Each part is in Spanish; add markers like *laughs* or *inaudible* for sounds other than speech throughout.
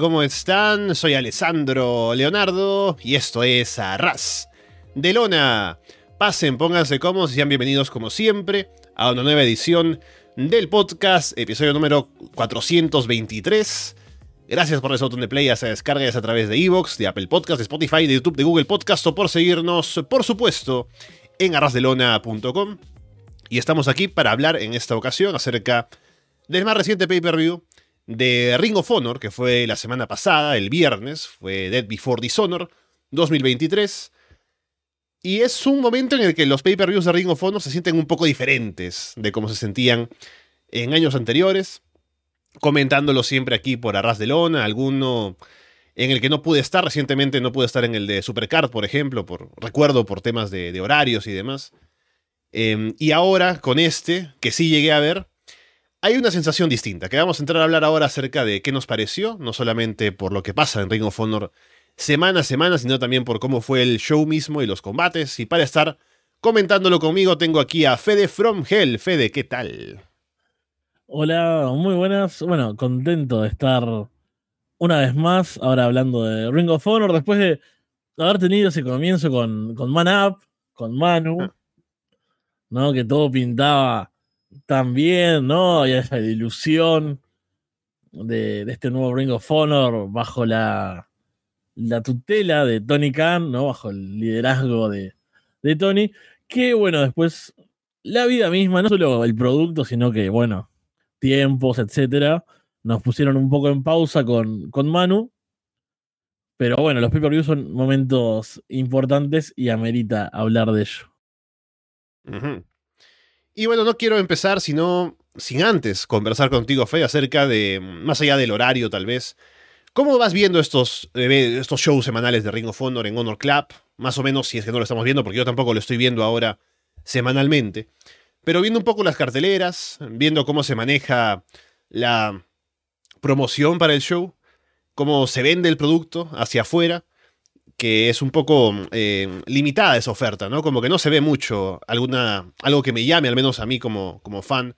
¿cómo están? Soy Alessandro Leonardo y esto es Arras de Lona. Pasen, pónganse cómodos y sean bienvenidos como siempre a una nueva edición del podcast, episodio número 423. Gracias por ese botón de play, ya sea descargas a través de Evox, de Apple Podcast, de Spotify, de YouTube, de Google Podcast o por seguirnos, por supuesto, en arrasdelona.com. Y estamos aquí para hablar en esta ocasión acerca del más reciente pay-per-view de Ring of Honor, que fue la semana pasada, el viernes, fue Dead Before Dishonor 2023. Y es un momento en el que los pay-per-views de Ring of Honor se sienten un poco diferentes de cómo se sentían en años anteriores. Comentándolo siempre aquí por Arras de Lona, alguno en el que no pude estar, recientemente no pude estar en el de Supercard, por ejemplo, por recuerdo por temas de, horarios y demás. Em, y ahora, con este, que sí llegué a ver, hay una sensación distinta, que vamos a entrar a hablar ahora acerca de qué nos pareció, no solamente por lo que pasa en Ring of Honor semana a semana, sino también por cómo fue el show mismo y los combates. Y para estar comentándolo conmigo, tengo aquí a Fede From Hell. Fede, ¿qué tal? Hola, muy buenas. Bueno, contento de estar una vez más, ahora hablando de Ring of Honor, después de haber tenido ese comienzo con, con Man Up, con Manu, ah. ¿no? Que todo pintaba también, ¿no? Hay esa ilusión de, este nuevo Ring of Honor bajo la, la tutela de Tony Khan, ¿no? Bajo el liderazgo de, de Tony. Que bueno, después la vida misma, no solo el producto, sino que, bueno, tiempos, etcétera, nos pusieron un poco en pausa con, con Manu. Pero bueno, los pay-per-view son momentos importantes y amerita hablar de ello. Y bueno, no quiero empezar sino sin antes conversar contigo, Fe, acerca de, más allá del horario tal vez, ¿cómo vas viendo estos, eh, estos shows semanales de Ring of Honor en Honor Club? Más o menos, si es que no lo estamos viendo, porque yo tampoco lo estoy viendo ahora semanalmente. Pero viendo un poco las carteleras, viendo cómo se maneja la promoción para el show, cómo se vende el producto hacia afuera, que es un poco eh, limitada esa oferta, ¿no? Como que no se ve mucho alguna, algo que me llame, al menos a mí como, como fan,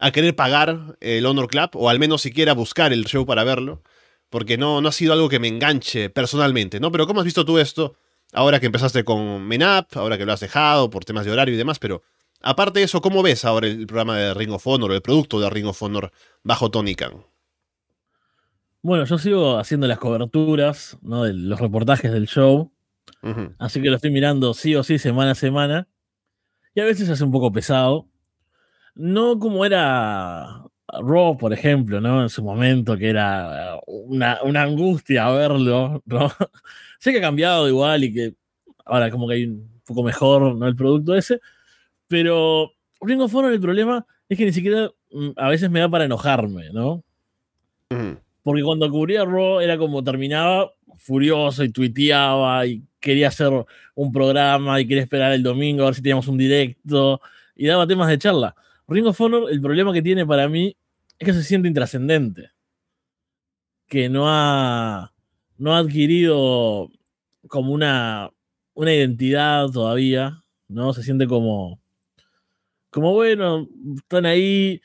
a querer pagar el Honor Club, o al menos siquiera buscar el show para verlo, porque no, no ha sido algo que me enganche personalmente, ¿no? Pero ¿cómo has visto tú esto ahora que empezaste con Menap, ahora que lo has dejado por temas de horario y demás? Pero aparte de eso, ¿cómo ves ahora el programa de Ring of Honor, el producto de Ring of Honor bajo Tony Khan? Bueno, yo sigo haciendo las coberturas, ¿no? De los reportajes del show. Así que lo estoy mirando sí o sí, semana a semana. Y a veces hace un poco pesado. No como era Raw, por ejemplo, ¿no? En su momento, que era una, angustia verlo, ¿no? *laughs* sé que ha cambiado igual y que ahora como que hay un poco mejor, ¿no? El producto ese. Pero Ring of Honor el problema es que ni siquiera mm, a veces me da para enojarme, ¿no? Porque cuando cubría Raw era como terminaba furioso y tuiteaba y quería hacer un programa y quería esperar el domingo a ver si teníamos un directo y daba temas de charla. Ring of el problema que tiene para mí es que se siente intrascendente. Que no ha, no ha adquirido como una, una identidad todavía, ¿no? Se siente como, como bueno, están ahí,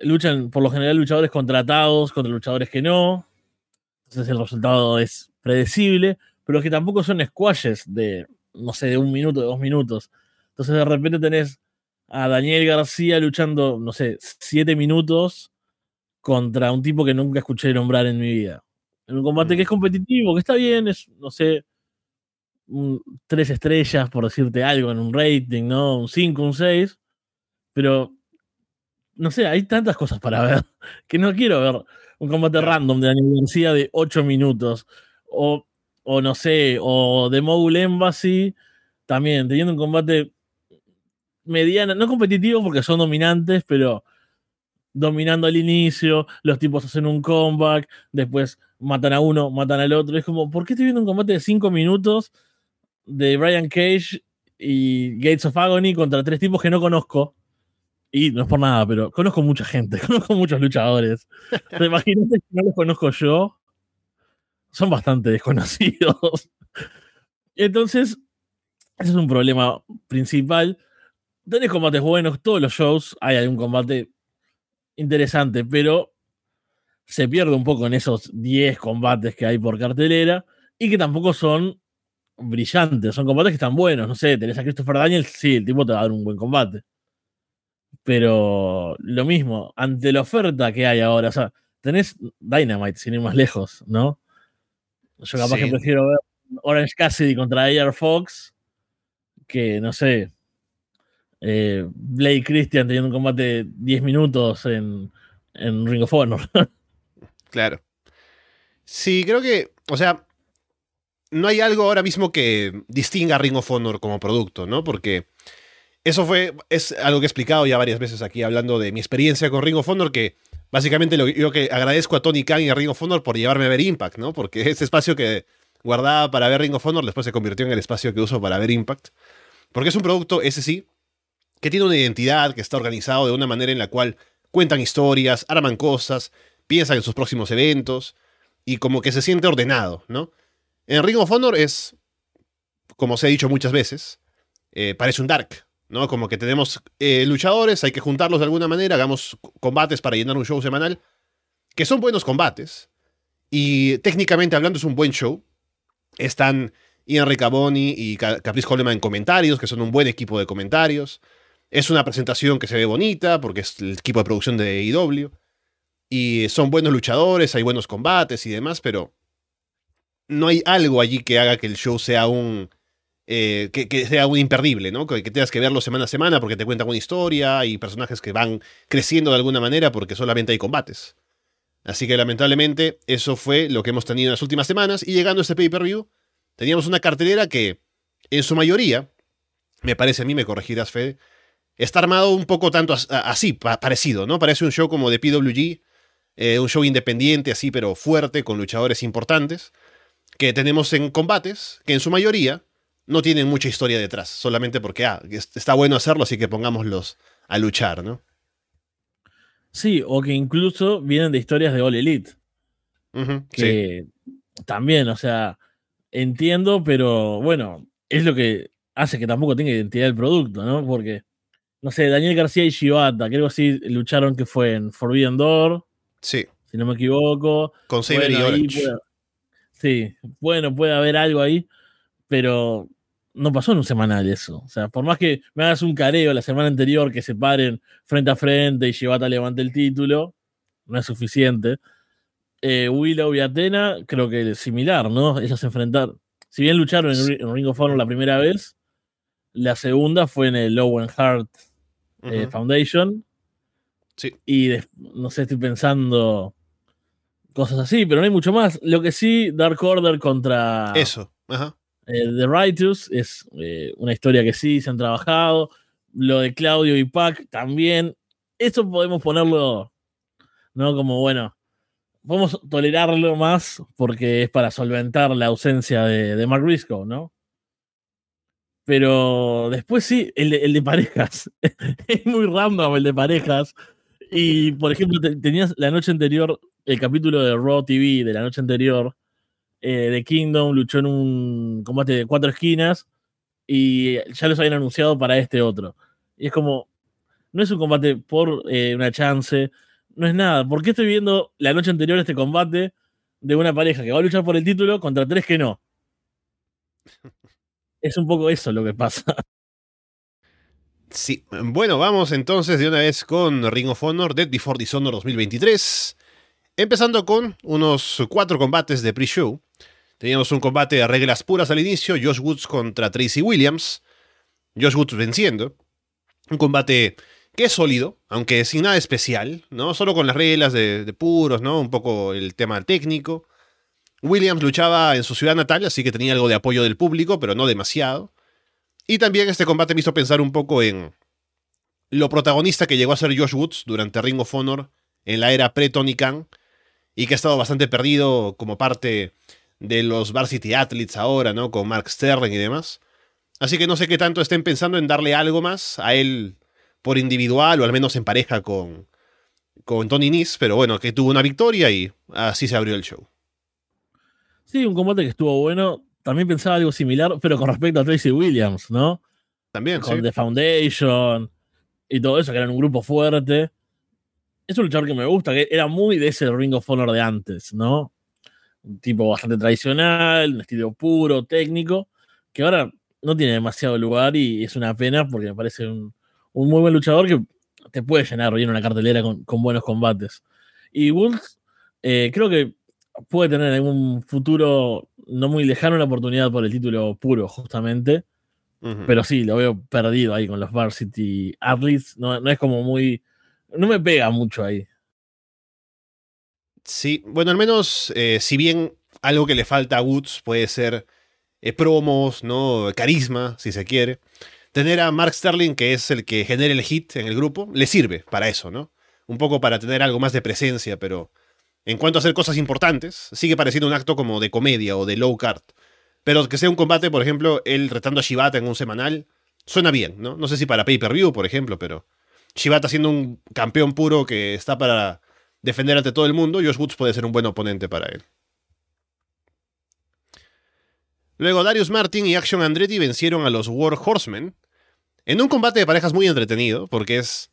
luchan por lo general luchadores contratados contra luchadores que no. Entonces el resultado es predecible, pero que tampoco son squashes de, no sé, de un minuto, de dos minutos. Entonces de repente tenés a Daniel García luchando, no sé, siete minutos contra un tipo que nunca escuché nombrar en mi vida. En un combate que es mm. competitivo, que está bien, es, no sé, tres estrellas, por decirte algo, en un rating, ¿no? Un 5, un 6, pero no sé, hay tantas cosas para ver *laughs* que no quiero ver un combate random de Daniel García de 8 minutos. O, o no sé, o de Mogul Embassy también, teniendo un combate mediano, no competitivo porque son dominantes, pero dominando al inicio, los tipos hacen un comeback, después matan a uno, matan al otro. Es como, ¿por qué estoy viendo un combate de 5 minutos de Brian Cage y Gates of Agony contra tres tipos que no conozco? Y no es por nada, pero conozco mucha gente, *laughs* conozco muchos luchadores. ¿Te imaginas que no los conozco yo? Son bastante desconocidos. Entonces, ese es un problema principal. Tenés combates buenos, todos los shows hay algún combate interesante, pero se pierde un poco en esos 10 combates que hay por cartelera y que tampoco son brillantes, son combates que están buenos. No sé, tenés a Christopher Daniels, sí, el tipo te va a dar un buen combate. Pero lo mismo, ante la oferta que hay ahora, o sea, tenés Dynamite sin ir más lejos, ¿no? Yo capaz que prefiero ver Orange Cassidy contra Air Fox que, no sé, eh, Blake Christian teniendo un combate de 10 minutos en, en Ring of Honor. *laughs* claro. Sí, creo que, o sea, no hay algo ahora mismo que distinga a Ring of Honor como producto, ¿no? Porque eso fue, es algo que he explicado ya varias veces aquí hablando de mi experiencia con Ring of Honor, que básicamente lo, yo que agradezco a Tony Khan y a Ring of Honor por llevarme a ver Impact, ¿no? Porque *laughs* ese espacio que guardaba para ver Ring of Honor después se convirtió en el espacio que uso para ver Impact. Porque es un producto, ese sí, que tiene una identidad, que está organizado de una manera en la cual cuentan historias, arman cosas, piensan en sus próximos eventos y como que se siente ordenado, ¿no? En Ring of Honor es, como se ha dicho muchas veces, eh, parece un Dark, ¿no? Como que tenemos eh, luchadores, hay que juntarlos de alguna manera, hagamos combates para llenar un show semanal, que son buenos combates, y técnicamente hablando es un buen show. Están Ian Riccaboni y Caprice Coleman en comentarios, que son un buen equipo de comentarios. Es una presentación que se ve bonita, porque es el equipo de producción de AEW. Y son buenos luchadores, hay buenos combates y demás, pero no hay algo allí que haga que el show sea un. Eh, que, sea un imperdible, ¿no? Que, tengas que verlo semana a semana porque te cuentan una historia y personajes que van creciendo de alguna manera porque solamente hay combates. Así que lamentablemente eso fue lo que hemos tenido en las últimas semanas y llegando a este pay-per-view teníamos una cartelera que en su mayoría, me parece a mí, me corregirás Fede, está armado un poco tanto así, parecido, ¿no? Parece un show como de PWG, eh, un show independiente así pero fuerte con luchadores importantes que tenemos en combates, que en su mayoría no tienen mucha historia detrás, solamente porque ah, está bueno hacerlo, así que pongámoslos a luchar, ¿no? Sí, o que incluso vienen de historias de All Elite. que también, o sea, entiendo, pero bueno, es lo que hace que tampoco tenga identidad el producto, ¿no? Porque, no sé, Daniel García y Shibata, creo que sí lucharon que fue en Forbidden Door. Sí. Si no me equivoco. Con Saber y Orange. Sí, bueno, puede haber algo ahí, pero no pasó en un semanal eso. O sea, por más que me hagas un careo la semana anterior que se paren frente a frente y Shibata levante el título, no es suficiente. Eh, Willow y Atena, creo que es similar, ¿no? Ellos se enfrentaron. Si bien lucharon en, Ring of Honor la primera vez, la segunda fue en el Owen Heart eh, Foundation. Sí. Y no sé, estoy pensando cosas así, pero no hay mucho más. Lo que sí, Dark Order contra. Eso, ajá. Eh, The Righteous es eh, una historia que sí se han trabajado. Lo de Claudio y Pac también. Eso podemos ponerlo, ¿no? Como bueno, podemos tolerarlo más porque es para solventar la ausencia de, de Mark Briscoe, ¿no? Pero después sí, el el de parejas. *laughs* es muy random el de parejas. Y, por ejemplo, tenías la noche anterior, el capítulo de Raw TV de la noche anterior, eh, de Kingdom luchó en un combate de cuatro esquinas y ya los habían anunciado para este otro. Y es como, no es un combate por eh, una chance, no es nada. ¿Por qué estoy viendo la noche anterior este combate de una pareja que va a luchar por el título contra tres que no? *laughs* Es un poco eso lo que pasa. Sí, bueno, vamos entonces de una vez con Ring of Honor Dead Before Dishonor 2023. Empezando con unos cuatro combates de pre-show. Teníamos un combate de reglas puras al inicio, Josh Woods contra Tracy Williams. Josh Woods venciendo. Un combate que es sólido, aunque sin nada especial, ¿no? Solo con las reglas de, de puros, ¿no? Un poco el tema técnico. Williams luchaba en su ciudad natal, así que tenía algo de apoyo del público, pero no demasiado. Y también este combate me hizo pensar un poco en lo protagonista que llegó a ser Josh Woods durante Ring of Honor en la era pre-Tony Khan y que ha estado bastante perdido como parte de los Varsity Athletes ahora, ¿no? Con Mark Sterling y demás. Así que no sé qué tanto estén pensando en darle algo más a él por individual o al menos en pareja con, con Tony Nese, pero bueno, que tuvo una victoria y así se abrió el show. Sí, un combate que estuvo bueno también pensaba algo similar, pero con respecto a Tracy Williams, ¿no? También, con The Foundation y todo eso, que eran un grupo fuerte. es un luchador que me gusta, que era muy de ese Ring of Honor de antes, ¿no? Un tipo bastante tradicional, un estilo puro, técnico, que ahora no tiene demasiado lugar y es una pena porque me parece un, muy buen luchador que te puede llenar bien una cartelera con, buenos combates. Y Wolves eh, creo que puede tener en un futuro no muy lejano una oportunidad por el título puro, justamente. Pero sí, lo veo perdido ahí con los Varsity Athletes. No, no es como muy. No me pega mucho ahí. Sí, bueno, al menos, eh, si bien algo que le falta a Woods puede ser eh, promos, ¿no? Carisma, si se quiere. Tener a Mark Sterling, que es el que genera el hit en el grupo, le sirve para eso, ¿no? Un poco para tener algo más de presencia, pero en cuanto a hacer cosas importantes, sigue pareciendo un acto como de comedia o de low card. Pero que sea un combate, por ejemplo, él retando a Shibata en un semanal, suena bien, ¿no? No sé si para pay-per-view, por ejemplo, pero Shibata siendo un campeón puro que está para defender ante todo el mundo, Josh Woods puede ser un buen oponente para él. Luego Darius Martin y Action Andretti vencieron a los War Horsemen en un combate de parejas muy entretenido, porque es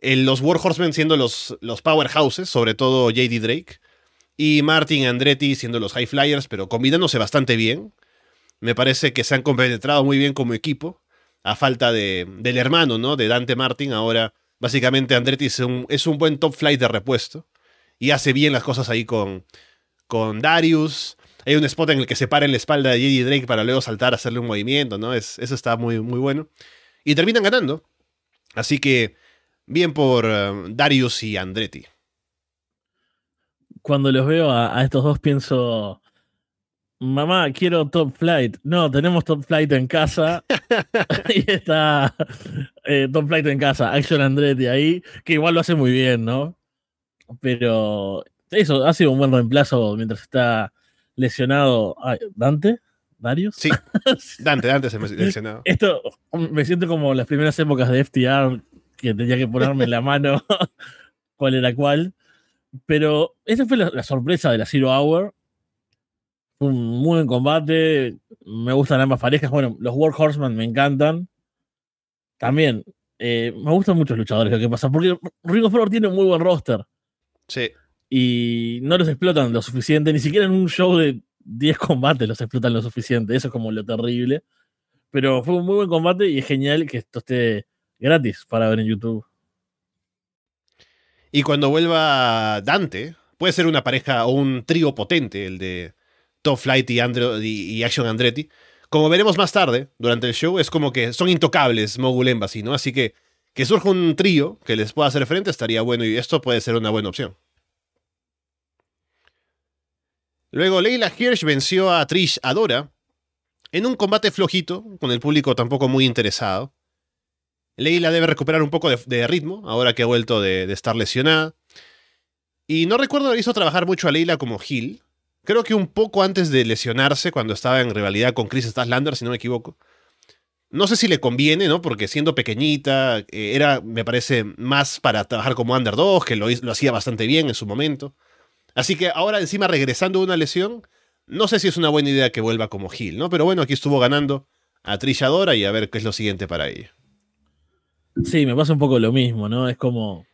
los War Horsemen siendo los, los powerhouses, sobre todo JD Drake, y Martin y Andretti siendo los High Flyers, pero combinándose bastante bien. Me parece que se han compenetrado muy bien como equipo, a falta de, del hermano, ¿no? De Dante Martin. Ahora, básicamente, Andretti es un, es un buen top flight de repuesto y hace bien las cosas ahí con, con Darius. Hay un spot en el que se para en la espalda de JD Drake para luego saltar, hacerle un movimiento, ¿no? Es, eso está muy, muy bueno. Y terminan ganando. Así que, bien por eh, Darius y Andretti. Cuando los veo a, estos dos pienso, mamá, quiero Top Flight. No, tenemos Top Flight en casa. *laughs* *laughs* y está eh, Top Flight en casa, Action Andretti ahí, que igual lo hace muy bien, ¿no? Pero eso ha sido un buen reemplazo mientras está lesionado. ¿Dante? ¿Darius? Sí, *laughs* Dante, Dante se me lesionado. Esto me siento como las primeras épocas de FTR, que tenía que ponerme en la mano cuál era cuál. Pero esa fue la, sorpresa de la Zero Hour. Un muy buen combate. Me gustan ambas parejas. Bueno, los War Horsemen me encantan. También eh, me gustan muchos luchadores, lo que pasa. Porque Ring of Honor tiene un muy buen roster. Sí y no los explotan lo suficiente, ni siquiera en un show de 10 combates los explotan lo suficiente, eso es como lo terrible. Pero fue un muy buen combate y es genial que esto esté gratis para ver en YouTube. Y cuando vuelva Dante, puede ser una pareja o un trío potente, el de Top Flight y, Action Andretti. Como veremos más tarde, durante el show, es como que son intocables Mogul Embassy, ¿no? Así que que surja un trío que les pueda hacer frente estaría bueno y esto puede ser una buena opción. Luego Leila Hirsch venció a Trish Adora en un combate flojito, con el público tampoco muy interesado. Leila debe recuperar un poco de, ritmo, ahora que ha vuelto de, estar lesionada. Y no recuerdo haber visto trabajar mucho a Leila como Hill. Creo que un poco antes de lesionarse, cuando estaba en rivalidad con Chris Statlander, si no me equivoco. No sé si le conviene, ¿no? Porque siendo pequeñita, eh, era, me parece, más para trabajar como underdog, que lo, lo hacía bastante bien en su momento. Así que ahora encima regresando de una lesión, no sé si es una buena idea que vuelva como Gil, ¿no? Pero bueno, aquí estuvo ganando a Trilladora y a ver qué es lo siguiente para ella. Sí, me pasa un poco lo mismo, ¿no? Es como,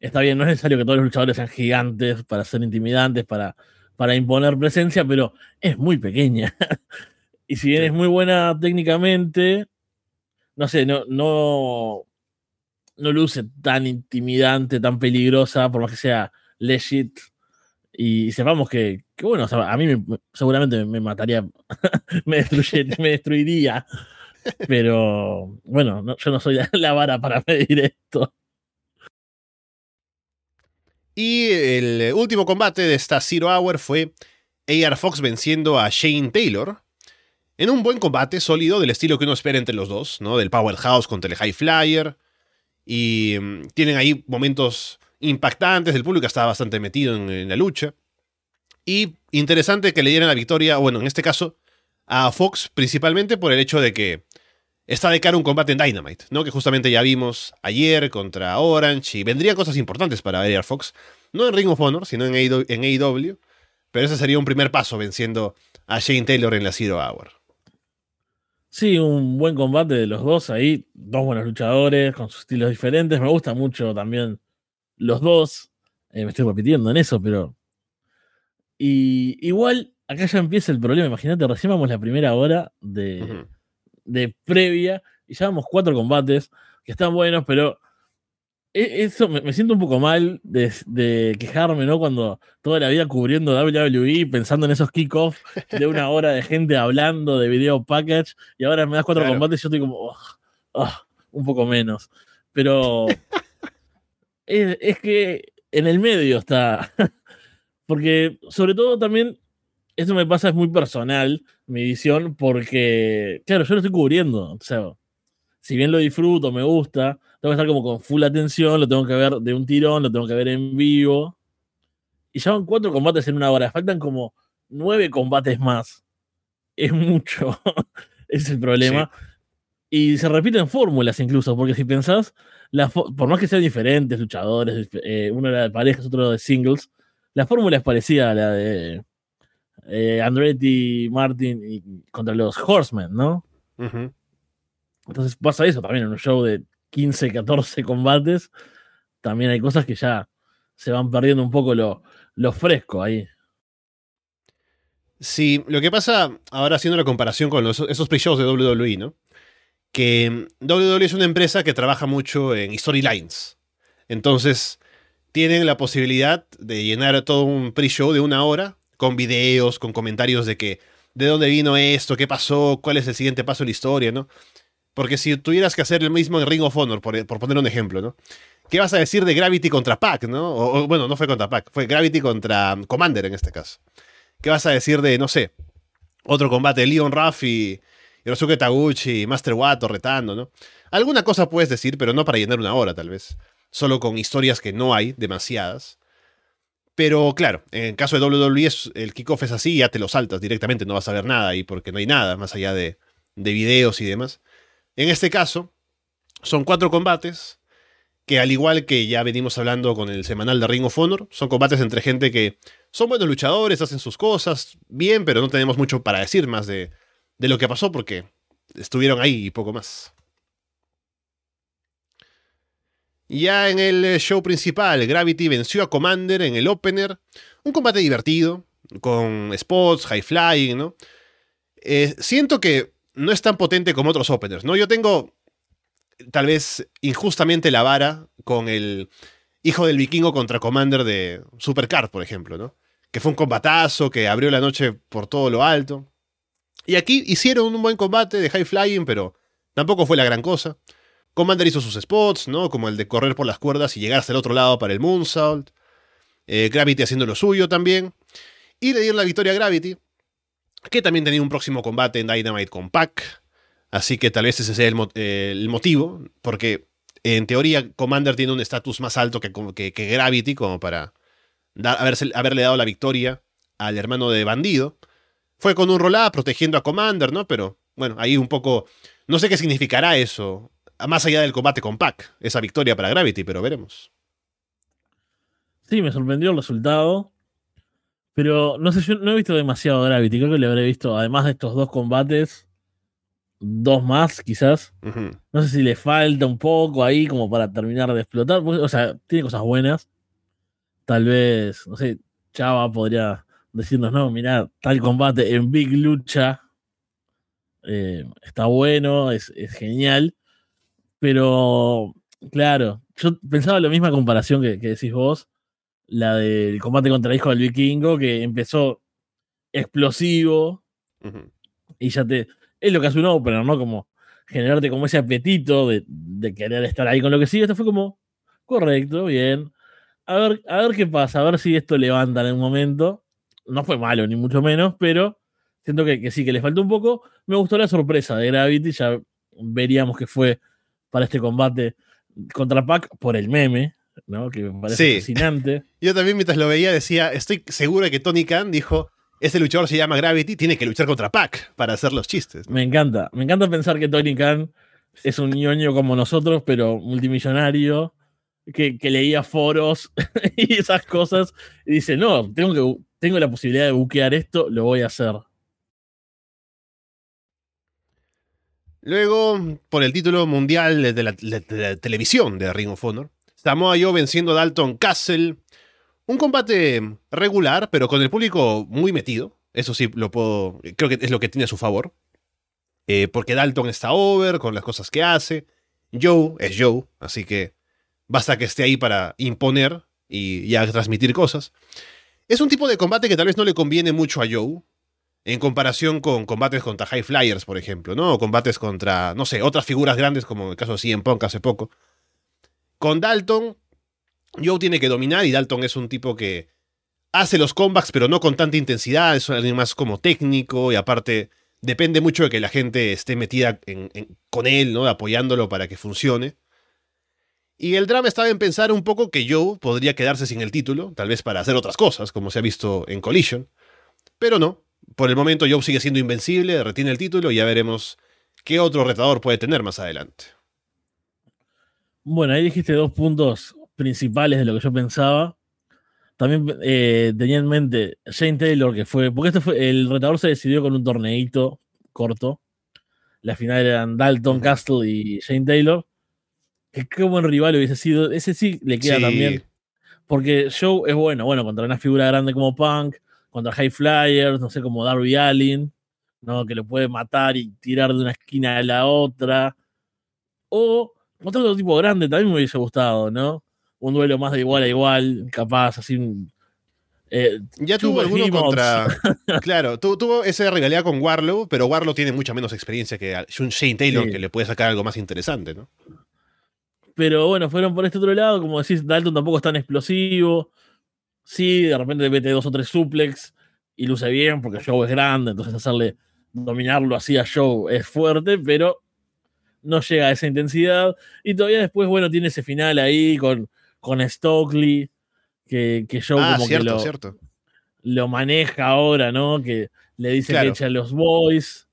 está bien, no es necesario que todos los luchadores sean gigantes para ser intimidantes, para, para imponer presencia, pero es muy pequeña. *laughs* y si bien es muy buena técnicamente, no sé, no, no, no luce tan intimidante, tan peligrosa, por más que sea legit y sepamos que, bueno, a mí seguramente me, mataría, *laughs* *laughs* me, destruiría. Pero bueno, yo no soy la vara para medir esto. Y el último combate de esta Zero Hour fue AR Fox venciendo a Shane Taylor. En un buen combate sólido del estilo que uno espera entre los dos, ¿no? Del Powerhouse contra el High Flyer. Y mm, tienen ahí momentos impactantes, el público estaba bastante metido en, la lucha. Y interesante que le dieran la victoria, bueno, en este caso, a Fox principalmente por el hecho de que está de cara un combate en Dynamite, ¿no? Que justamente ya vimos ayer contra Orange y vendrían cosas importantes para Air Fox, no en Ring of Honor, sino en AEW, pero ese sería un primer paso venciendo a Shane Taylor en la Zero Hour. Sí, un buen combate de los dos ahí, dos buenos luchadores con sus estilos diferentes. Me gusta mucho también los dos. Eh, me estoy repitiendo en eso, pero. Y igual, acá ya empieza el problema. Imagínate, recién vamos la primera hora de, de previa y ya vamos cuatro combates que están buenos, pero e, eso me, siento un poco mal de, quejarme, ¿no? Cuando toda la vida cubriendo WWE, pensando en esos kickoffs de una hora de gente hablando de video package, y ahora me das cuatro combates y yo estoy como, oh, oh, un poco menos. Pero *laughs* es, que en el medio está. *laughs* porque, sobre todo, también, esto me pasa, es muy personal, mi visión, porque, claro, yo lo estoy cubriendo. O sea, si bien lo disfruto, me gusta, tengo que estar como con full atención, lo tengo que ver de un tirón, lo tengo que ver en vivo. Y ya van cuatro combates en una hora, faltan como nueve combates más. Es mucho, *laughs* es el problema. Y se repiten fórmulas incluso, porque si pensás, por más que sean diferentes luchadores, eh, uno era de parejas, otro de singles, la fórmula es parecida a la de eh, Andretti, Martin y contra los Horsemen, ¿no? Entonces pasa eso también en un show de 15, 14 combates. También hay cosas que ya se van perdiendo un poco lo, lo fresco ahí. Sí, lo que pasa ahora haciendo la comparación con esos pre-shows de WWE, ¿no? Que WWE es una empresa que trabaja mucho en storylines. Entonces, tienen la posibilidad de llenar todo un pre-show de una hora con videos, con comentarios de que de dónde vino esto, qué pasó, cuál es el siguiente paso en la historia, ¿no? Porque si tuvieras que hacer el mismo en Ring of Honor, por, poner un ejemplo, ¿no? ¿Qué vas a decir de Gravity contra Pac, ¿no? O, bueno, no fue contra Pac, fue Gravity contra Commander en este caso. ¿Qué vas a decir de, no sé, otro combate de Leon Ruff y Hirosuke Taguchi Master Wato retando, ¿no? Alguna cosa puedes decir, pero no para llenar una hora, tal vez. Solo con historias que no hay, demasiadas. Pero claro, en el caso de WWE, el kickoff es así, ya te lo saltas directamente, no vas a ver nada ahí porque no hay nada más allá de, de videos y demás. En este caso, son cuatro combates que al igual que ya venimos hablando con el semanal de Ring of Honor, son combates entre gente que son buenos luchadores, hacen sus cosas bien, pero no tenemos mucho para decir más de, de lo que pasó porque estuvieron ahí y poco más. Ya en el show principal, Gravity venció a Commander en el opener. Un combate divertido, con spots, high flying, ¿no? Eh, siento que no es tan potente como otros openers, ¿no? Yo tengo tal vez injustamente la vara con el hijo del vikingo contra Commander de Supercard, por ejemplo, ¿no? Que fue un combatazo, que abrió la noche por todo lo alto. Y aquí hicieron un buen combate de high flying, pero tampoco fue la gran cosa. Commander hizo sus spots, ¿no? Como el de correr por las cuerdas y llegar hasta el otro lado para el moonsault. Eh, Gravity haciendo lo suyo también. Y le dieron la victoria a Gravity, que también tenía un próximo combate en Dynamite con Pac. Así que tal vez ese sea el, motivo, porque en teoría Commander tiene un estatus más alto que, que, Gravity, como para haberle dado la victoria al hermano de Bandido. Fue con un rolá protegiendo a Commander, ¿no? Pero bueno, ahí un poco... No sé qué significará eso, más allá del combate con Pac, esa victoria para Gravity, pero veremos. Sí, me sorprendió el resultado. Pero no sé, yo no he visto demasiado Gravity. Creo que le habré visto, además de estos dos combates, dos más quizás. No sé si le falta un poco ahí como para terminar de explotar. O sea, tiene cosas buenas. Tal vez, no sé, Chava podría decirnos, no, mira, tal combate en Big Lucha eh, está bueno, es, genial. Pero, claro, yo pensaba la misma comparación que decís vos la del combate contra el hijo del vikingo, que empezó explosivo y ya te... Es lo que hace un opener, ¿no? Como generarte como ese apetito de, querer estar ahí con lo que sigue. Esto fue como, correcto, bien. A ver, a ver qué pasa, a ver si esto levanta en un momento. No fue malo, ni mucho menos, pero siento que, que sí, que le faltó un poco. Me gustó la sorpresa de Gravity, ya veríamos que fue para este combate contra Pac por el meme, ¿no? Que me parece fascinante. *laughs* Yo también mientras lo veía decía, estoy seguro de que Tony Khan dijo, este luchador se llama Gravity, tiene que luchar contra Pac para hacer los chistes. Me encanta, me encanta pensar que Tony Khan es un ñoño como nosotros, pero multimillonario, que, leía foros *laughs* y esas cosas, y dice, no, tengo, que, tengo la posibilidad de buquear esto, lo voy a hacer. Luego, por el título mundial de la, televisión de Ring of Honor, Samoa Joe venciendo a Dalton Castle. Un combate regular, pero con el público muy metido. Eso sí, lo puedo. Creo que es lo que tiene a su favor. Eh, porque Dalton está over con las cosas que hace. Joe es Joe, así que basta que esté ahí para imponer y ya transmitir cosas. Es un tipo de combate que tal vez no le conviene mucho a Joe, en comparación con combates contra High Flyers, por ejemplo, ¿no? O combates contra, no sé, otras figuras grandes, como en el caso de CM Punk hace poco. Con Dalton, Joe tiene que dominar y Dalton es un tipo que hace los comebacks, pero no con tanta intensidad, es alguien más como técnico y aparte depende mucho de que la gente esté metida con él, ¿no? Apoyándolo para que funcione. Y el drama estaba en pensar un poco que Joe podría quedarse sin el título, tal vez para hacer otras cosas, como se ha visto en Collision. Pero no, por el momento Joe sigue siendo invencible, retiene el título y ya veremos qué otro retador puede tener más adelante. Bueno, ahí dijiste dos puntos principales de lo que yo pensaba. También eh, tenía en mente Shane Taylor, que fue. Porque este fue. El retador se decidió con un torneito corto. La final eran Dalton Castle y Shane Taylor. Que qué buen rival hubiese sido. Ese sí le queda también. Porque Joe es bueno, bueno, contra una figura grande como Punk, contra High Flyers, no sé, como Darby Allin, ¿no? Que lo puede matar y tirar de una esquina a la otra. O contra otro tipo grande también me hubiese gustado, ¿no? Un duelo más de igual a igual, capaz, así. Eh, ya tuvo alguno contra. *laughs* claro, tuvo esa rivalidad con Warlow, pero Warlow tiene mucha menos experiencia que un Shane Taylor que le puede sacar algo más interesante, ¿no? Pero bueno, fueron por este otro lado, como decís, Dalton tampoco es tan explosivo. Sí, de repente mete dos o tres suplex y luce bien porque Joe es grande, entonces hacerle dominarlo así a Joe es fuerte, pero no llega a esa intensidad. Y todavía después, bueno, tiene ese final ahí con, con Stokely, que, que Joe ah, como que lo, lo, maneja ahora, ¿no? Que le dice que echa a los boys.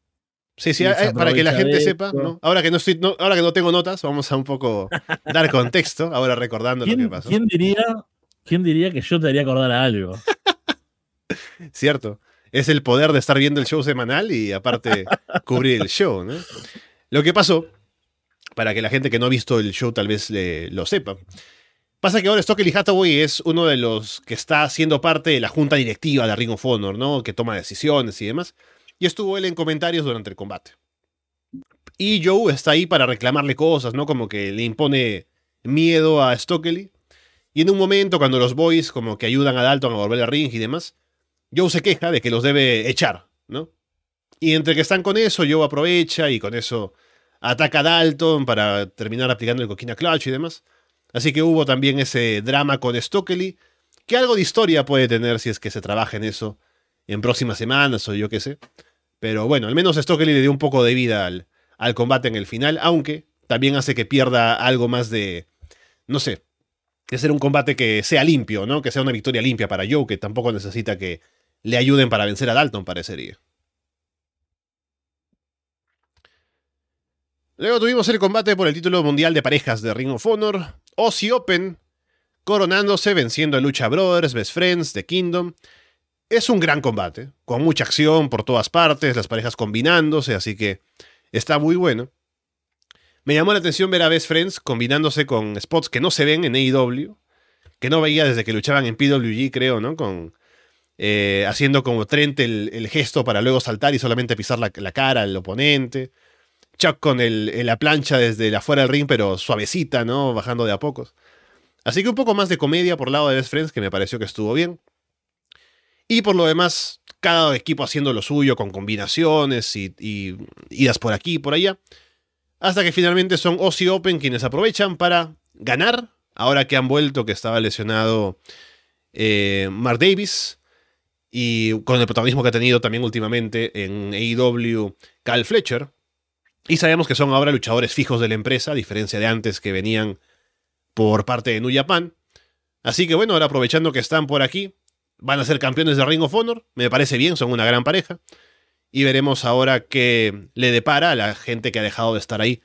Sí, sí, para que la gente sepa, ¿no? Ahora que no estoy, ahora que no tengo notas, vamos a un poco dar *laughs* contexto, ahora recordando lo que pasó. ¿Quién diría ¿Quién diría que yo te haría acordar a algo? *laughs* Cierto. Es el poder de estar viendo el show semanal y aparte *laughs* cubrir el show, ¿no? Lo que pasó, para que la gente que no ha visto el show tal vez lo sepa, pasa que ahora Stockley Hathaway es uno de los que está siendo parte de la junta directiva de Ring of Honor, ¿no? Que toma decisiones y demás. Y estuvo él en comentarios durante el combate. Y Joe está ahí para reclamarle cosas, ¿no? Como que le impone miedo a Stockley y en un momento, cuando los boys como que ayudan a Dalton a volver al ring y demás, Joe se queja de que los debe echar, ¿no? Y entre que están con eso, Joe aprovecha y con eso ataca a Dalton para terminar aplicando el coquina clutch y demás. Así que hubo también ese drama con Stokely, que algo de historia puede tener si es que se trabaja en eso en próximas semanas o yo qué sé. Pero bueno, al menos Stokely le dio un poco de vida al, al combate en el final, aunque también hace que pierda algo más de, no sé, de ser un combate que sea limpio, ¿no? Que sea una victoria limpia para Joe, que tampoco necesita que le ayuden para vencer a Dalton, parecería. Luego tuvimos el combate por el título mundial de parejas de Ring of Honor, Aussie Open, coronándose, venciendo a Lucha Brothers, Best Friends, The Kingdom. Es un gran combate, con mucha acción por todas partes, las parejas combinándose, así que está muy bueno. Me llamó la atención ver a Best Friends combinándose con spots que no se ven en AEW, que no veía desde que luchaban en PWG, creo, ¿no? Con, eh, haciendo como Trent el, gesto para luego saltar y solamente pisar la, cara al oponente. Chuck con la plancha desde afuera del ring, pero suavecita, ¿no? Bajando de a pocos. Así que un poco más de comedia por lado de Best Friends, que me pareció que estuvo bien. Y por lo demás, cada equipo haciendo lo suyo con combinaciones y, y idas por aquí y por allá. Hasta que finalmente son Aussie Open quienes aprovechan para ganar. Ahora que han vuelto, que estaba lesionado eh, Mark Davis. Y con el protagonismo que ha tenido también últimamente en AEW Cal Fletcher. Y sabemos que son ahora luchadores fijos de la empresa, a diferencia de antes que venían por parte de New Japan. Así que bueno, ahora aprovechando que están por aquí, van a ser campeones de Ring of Honor. Me parece bien, son una gran pareja y veremos ahora qué le depara a la gente que ha dejado de estar ahí.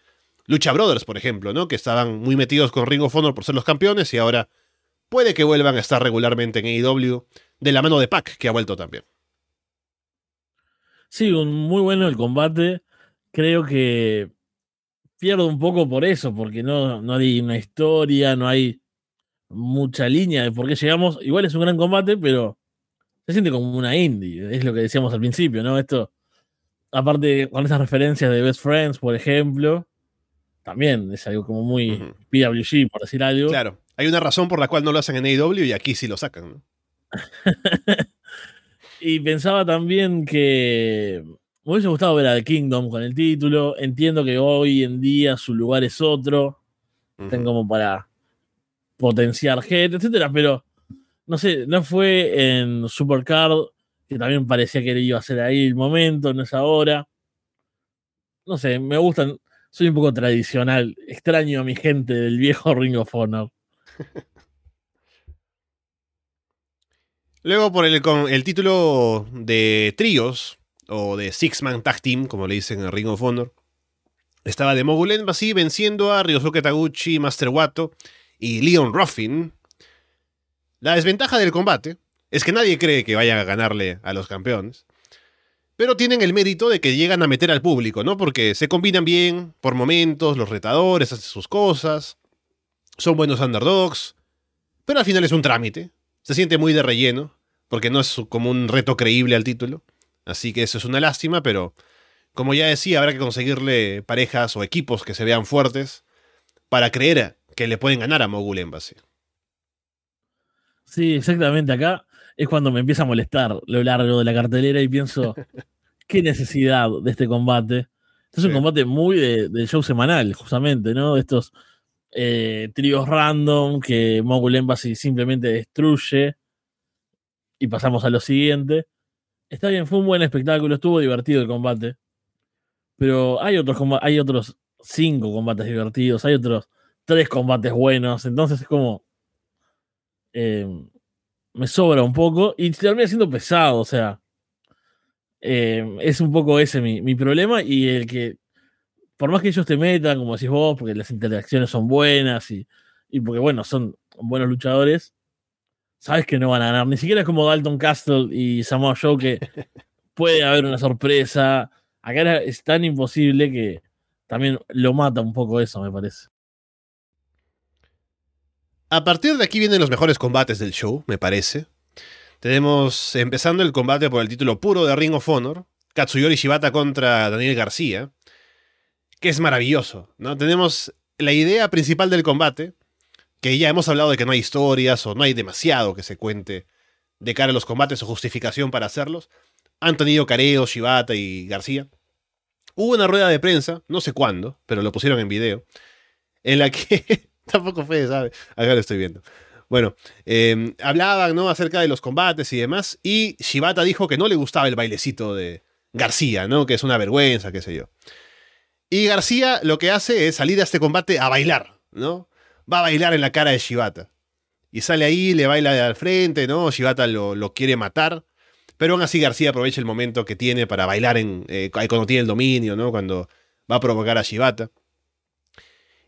Lucha Brothers, por ejemplo, ¿no? Que estaban muy metidos con Ring of Honor por ser los campeones y ahora puede que vuelvan a estar regularmente en AEW de la mano de Pac, que ha vuelto también. Sí, un muy bueno el combate. Creo que pierdo un poco por eso, porque no, no hay una historia, no hay mucha línea de por qué llegamos. Igual es un gran combate, pero se siente como una indie, es lo que decíamos al principio, ¿no? Esto, aparte con esas referencias de Best Friends, por ejemplo, también es algo como muy PWG, por decir algo. Claro, hay una razón por la cual no lo hacen en AEW y aquí sí lo sacan, ¿no? *laughs* y pensaba también que me hubiese gustado ver a The Kingdom con el título. Entiendo que hoy en día su lugar es otro. Tengo como para potenciar gente, etcétera, pero no sé, no fue en Supercard, que también parecía que iba a ser ahí el momento, no es ahora. No sé, me gustan, soy un poco tradicional, extraño a mi gente del viejo Ring of Honor. Luego por el, con el título de tríos, o de Six Man Tag Team, como le dicen en Ring of Honor, estaba de Mogul Embassy venciendo a Ryosuke Taguchi, Master Wato y Leon Ruffin. La desventaja del combate es que nadie cree que vayan a ganarle a los campeones. Pero tienen el mérito de que llegan a meter al público, ¿no? Porque se combinan bien por momentos, los retadores hacen sus cosas, son buenos underdogs, pero al final es un trámite. Se siente muy de relleno, porque no es como un reto creíble al título. Así que eso es una lástima, pero como ya decía, habrá que conseguirle parejas o equipos que se vean fuertes para creer que le pueden ganar a Mogul Embassy. Sí, exactamente. Acá es cuando me empieza a molestar lo largo de la cartelera y pienso, *laughs* ¿qué necesidad de este combate? Este es un combate muy de, show semanal, justamente, ¿no? De estos eh, tríos random que Mogul Embassy simplemente destruye y pasamos a lo siguiente. Está bien, fue un buen espectáculo, estuvo divertido el combate. Pero hay otros, hay otros cinco combates divertidos, hay otros tres combates buenos. Entonces es como. Eh, me sobra un poco y termina siendo pesado, o sea. Eh, es un poco ese mi, problema y el que. Por más que ellos te metan, como decís vos, porque las interacciones son buenas y, y porque, bueno, son buenos luchadores, sabes que no van a ganar. Ni siquiera es como Dalton Castle y Samoa Joe que *laughs* puede haber una sorpresa. Acá es tan imposible que también lo mata un poco eso, me parece. A partir de aquí vienen los mejores combates del show, me parece. Tenemos empezando el combate por el título puro de Ring of Honor, Katsuyori Shibata contra Daniel García, que es maravilloso, ¿no? Tenemos la idea principal del combate, que ya hemos hablado de que no hay historias o no hay demasiado que se cuente de cara a los combates o justificación para hacerlos. Han tenido careos, Shibata y García. Hubo una rueda de prensa, no sé cuándo, pero lo pusieron en video, en la que *laughs* *laughs* tampoco fue, ¿sabes? Acá lo estoy viendo. Bueno, em, hablaban ¿no? acerca de los combates y demás, y Shibata dijo que no le gustaba el bailecito de García, ¿no? que es una vergüenza, qué sé yo. Y García lo que hace es salir a este combate a bailar, ¿no? va a bailar en la cara de Shibata. Y sale ahí, le baila al frente, ¿no? Shibata lo, quiere matar. Pero aún así García aprovecha el momento que tiene para bailar en, eh, cuando tiene el dominio, ¿no? Cuando va a provocar a Shibata.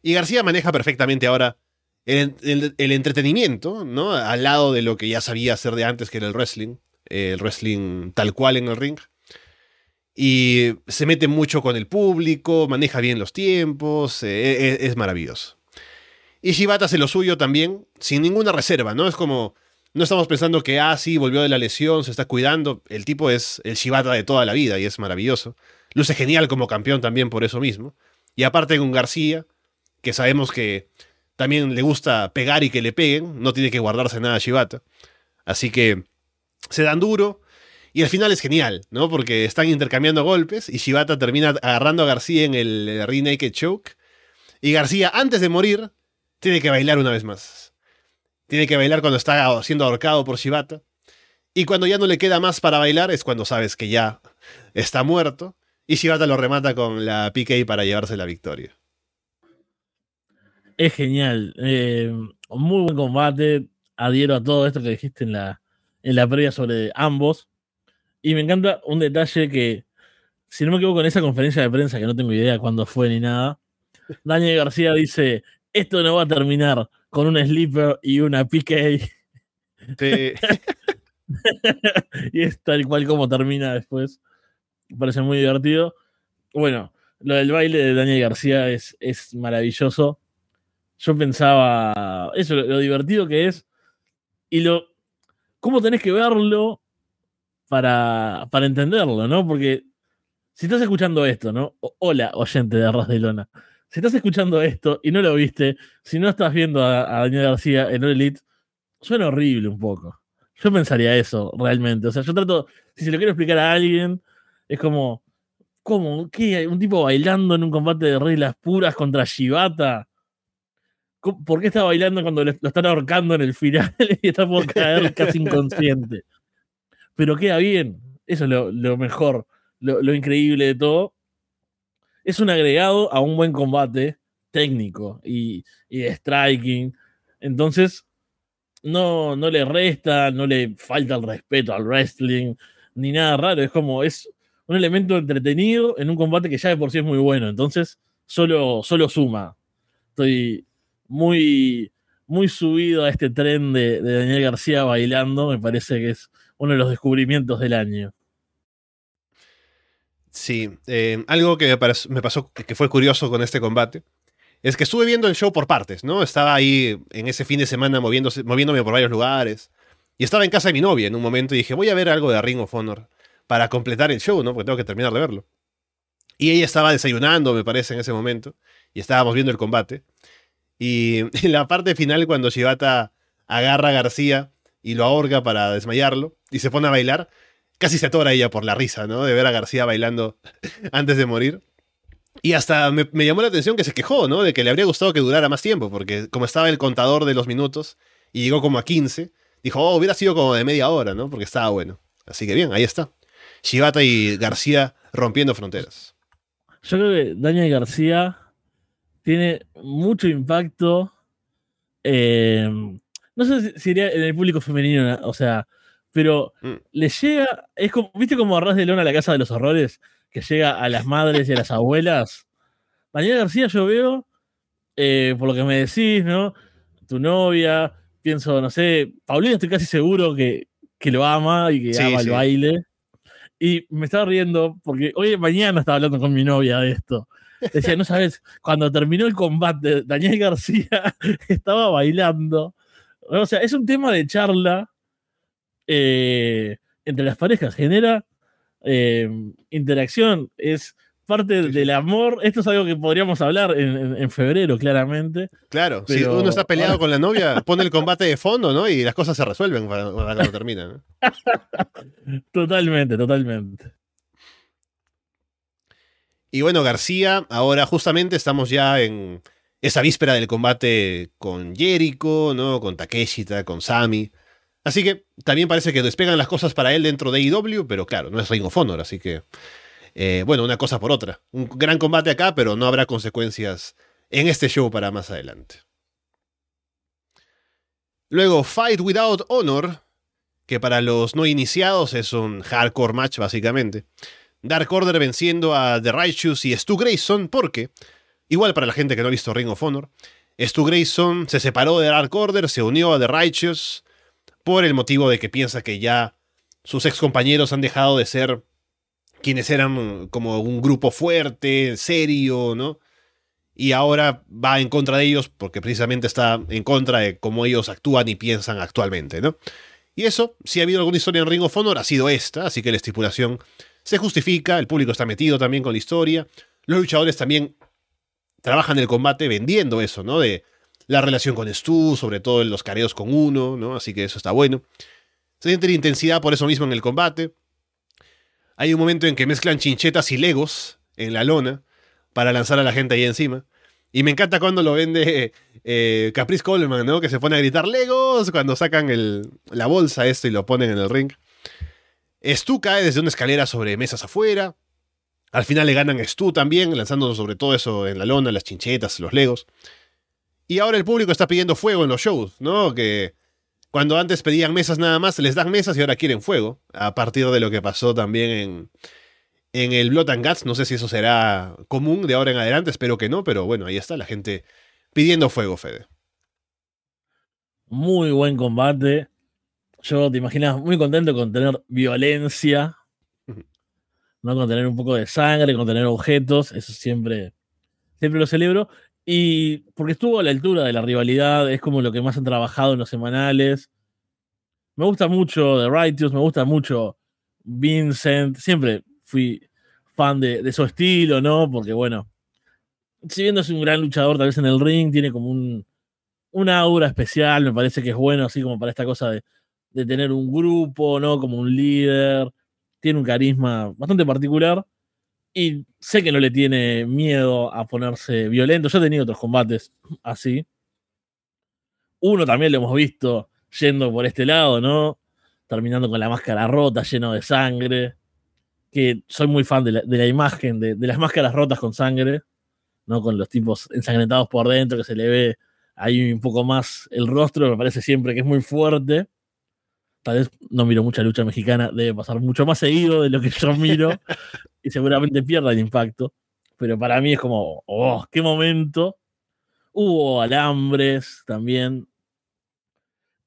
Y García maneja perfectamente ahora el, entretenimiento, ¿no? Al lado de lo que ya sabía hacer de antes, que era el wrestling. el wrestling tal cual en el ring. Y se mete mucho con el público, maneja bien los tiempos, eh, es maravilloso. Y Shibata hace lo suyo también, sin ninguna reserva, ¿no? Es como, no estamos pensando que, ah, sí, volvió de la lesión, se está cuidando. El tipo es el Shibata de toda la vida y es maravilloso. Luce genial como campeón también por eso mismo. Y aparte con García, que sabemos que también le gusta pegar y que le peguen, no tiene que guardarse nada a Shibata. Así que se dan duro. Y al final es genial, ¿no? Porque están intercambiando golpes y Shibata termina agarrando a García en el Ring Naked Choke. Y García, antes de morir, tiene que bailar una vez más. Tiene que bailar cuando está siendo ahorcado por Shibata. Y cuando ya no le queda más para bailar es cuando sabes que ya está muerto. Y Shibata lo remata con la PK para llevarse la victoria. Es genial. Eh, muy buen combate. Adhiero a todo esto que dijiste en la, en la previa sobre ambos. Y me encanta un detalle que, si no me equivoco, en esa conferencia de prensa, que no tengo idea cuándo fue ni nada, Daniel García dice: esto no va a terminar con un sleeper y una PK. Sí. *laughs* y es tal cual como termina después. parece muy divertido. Bueno, lo del baile de Daniel García es, es maravilloso. Yo pensaba eso, lo, divertido que es y lo cómo tenés que verlo para, para entenderlo, ¿no? Porque si estás escuchando esto, ¿no? hola, oyente de Arras de Lona. Si estás escuchando esto y no lo viste, si no estás viendo a, Daniel García en Elite, suena horrible un poco. Yo pensaría eso, realmente. O sea, yo trato, si se lo quiero explicar a alguien, es como, ¿cómo? ¿Qué? ¿Un tipo bailando en un combate de reglas puras contra Shibata? ¿Por qué está bailando cuando lo están ahorcando en el final *laughs* y está por caer casi *laughs* inconsciente? Pero queda bien. Eso es lo, mejor, lo, increíble de todo. Es un agregado a un buen combate técnico y, y de striking. Entonces, no, no le resta, no le falta el respeto al wrestling, ni nada raro. Es como, es un elemento entretenido en un combate que ya de por sí es muy bueno. Entonces, solo, solo suma. Estoy muy, muy subido a este tren de, Daniel García bailando. Me parece que es uno de los descubrimientos del año. Sí, eh, algo que me, pasó que fue curioso con este combate es que estuve viendo el show por partes, ¿no? Estaba ahí en ese fin de semana moviéndome por varios lugares. Y estaba en casa de mi novia en un momento y dije, voy a ver algo de Ring of Honor para completar el show, ¿no? Porque tengo que terminar de verlo. Y ella estaba desayunando, me parece, en ese momento. Y estábamos viendo el combate. Y *laughs* en la parte final, cuando Shibata agarra a García y lo ahorca para desmayarlo y se pone a bailar, casi se atora ella por la risa, ¿no? De ver a García bailando *laughs* antes de morir. Y hasta me, llamó la atención que se quejó, ¿no? De que le habría gustado que durara más tiempo, porque como estaba el contador de los minutos y llegó como a 15, dijo, oh, hubiera sido como de media hora, ¿no? Porque estaba bueno. Así que bien, ahí está. Shibata y García rompiendo fronteras. Yo creo que Daniel García tiene mucho impacto. Eh, no sé si sería en el público femenino, o sea, pero mm. le llega. Es como, ¿viste como Arras de Lona a la casa de los horrores? que llega a las madres y a las abuelas. *laughs* Daniel García, yo veo, eh, por lo que me decís, ¿no? Tu novia, pienso, no sé, Paulina estoy casi seguro que, que lo ama y que ama el baile. Y me estaba riendo porque hoy mañana estaba hablando con mi novia de esto. Decía, no sabes, cuando terminó el combate, Daniel García *laughs* estaba bailando. O sea, es un tema de charla eh, entre las parejas. Genera eh, interacción, es parte del amor. Esto es algo que podríamos hablar en, febrero, claramente. Claro, si uno está peleado con la novia, pone el combate de fondo, ¿no? Y las cosas se resuelven cuando terminan. *laughs* totalmente, totalmente. Y bueno, García, ahora justamente estamos ya en esa víspera del combate con Jericho, ¿no? Con Takeshita, con Sami. Así que también parece que despegan las cosas para él dentro de IW, pero claro, no es Ring of Honor, así que. Eh, bueno, una cosa por otra. Un gran combate acá, pero no habrá consecuencias en este show para más adelante. Luego, Fight Without Honor, que para los no iniciados es un hardcore match básicamente. Dark Order venciendo a The Righteous y Stu Grayson, porque, igual para la gente que no ha visto Ring of Honor, Stu Grayson se separó de Dark Order, se unió a The Righteous, por el motivo de que piensa que ya sus ex compañeros han dejado de ser quienes eran como un grupo fuerte, serio, ¿no? Y ahora va en contra de ellos porque precisamente está en contra de cómo ellos actúan y piensan actualmente, ¿no? Y eso, si ha habido alguna historia en Ring of Honor, ha sido esta, así que la estipulación se justifica, el público está metido también con la historia, los luchadores también trabajan el combate vendiendo eso, ¿no? De la relación con Stu, sobre todo en los careos con uno, ¿no? Así que eso está bueno. Se siente la intensidad por eso mismo en el combate. Hay un momento en que mezclan chinchetas y legos en la lona para lanzar a la gente ahí encima. Y me encanta cuando lo vende eh, Caprice Coleman, ¿no? Que se pone a gritar Legos cuando sacan la bolsa esto y lo ponen en el ring. Stu cae desde una escalera sobre mesas afuera. Al final le ganan a Stu también, lanzando sobre todo eso en la lona, las chinchetas, los legos. Y ahora el público está pidiendo fuego en los shows, ¿no? Que cuando antes pedían mesas nada más, les dan mesas y ahora quieren fuego. A partir de lo que pasó también en, en el Blood and Guts. No sé si eso será común de ahora en adelante, espero que no, pero bueno, ahí está la gente pidiendo fuego, Fede. Muy buen combate. Yo te imaginas muy contento con tener violencia, ¿no? Con tener un poco de sangre, con tener objetos. Eso siempre, siempre lo celebro. Y porque estuvo a la altura de la rivalidad, es como lo que más han trabajado en los semanales. Me gusta mucho The Righteous, me gusta mucho Vincent. Siempre fui fan de, su estilo, ¿no? Porque bueno, si bien no es un gran luchador, tal vez en el ring, tiene como un, una aura especial, me parece que es bueno, así como para esta cosa de, de tener un grupo, ¿no? Como un líder. Tiene un carisma bastante particular. Y sé que no le tiene miedo a ponerse violento. Yo he tenido otros combates así. Uno también lo hemos visto yendo por este lado, ¿no? Terminando con la máscara rota, lleno de sangre. Que soy muy fan de la, imagen de, de, las máscaras rotas con sangre, ¿no? Con los tipos ensangrentados por dentro, que se le ve ahí un poco más el rostro, me parece siempre que es muy fuerte. Tal vez no miro mucha lucha mexicana, debe pasar mucho más seguido de lo que yo miro *laughs* y seguramente pierda el impacto. Pero para mí es como, oh, qué momento. Hubo alambres también.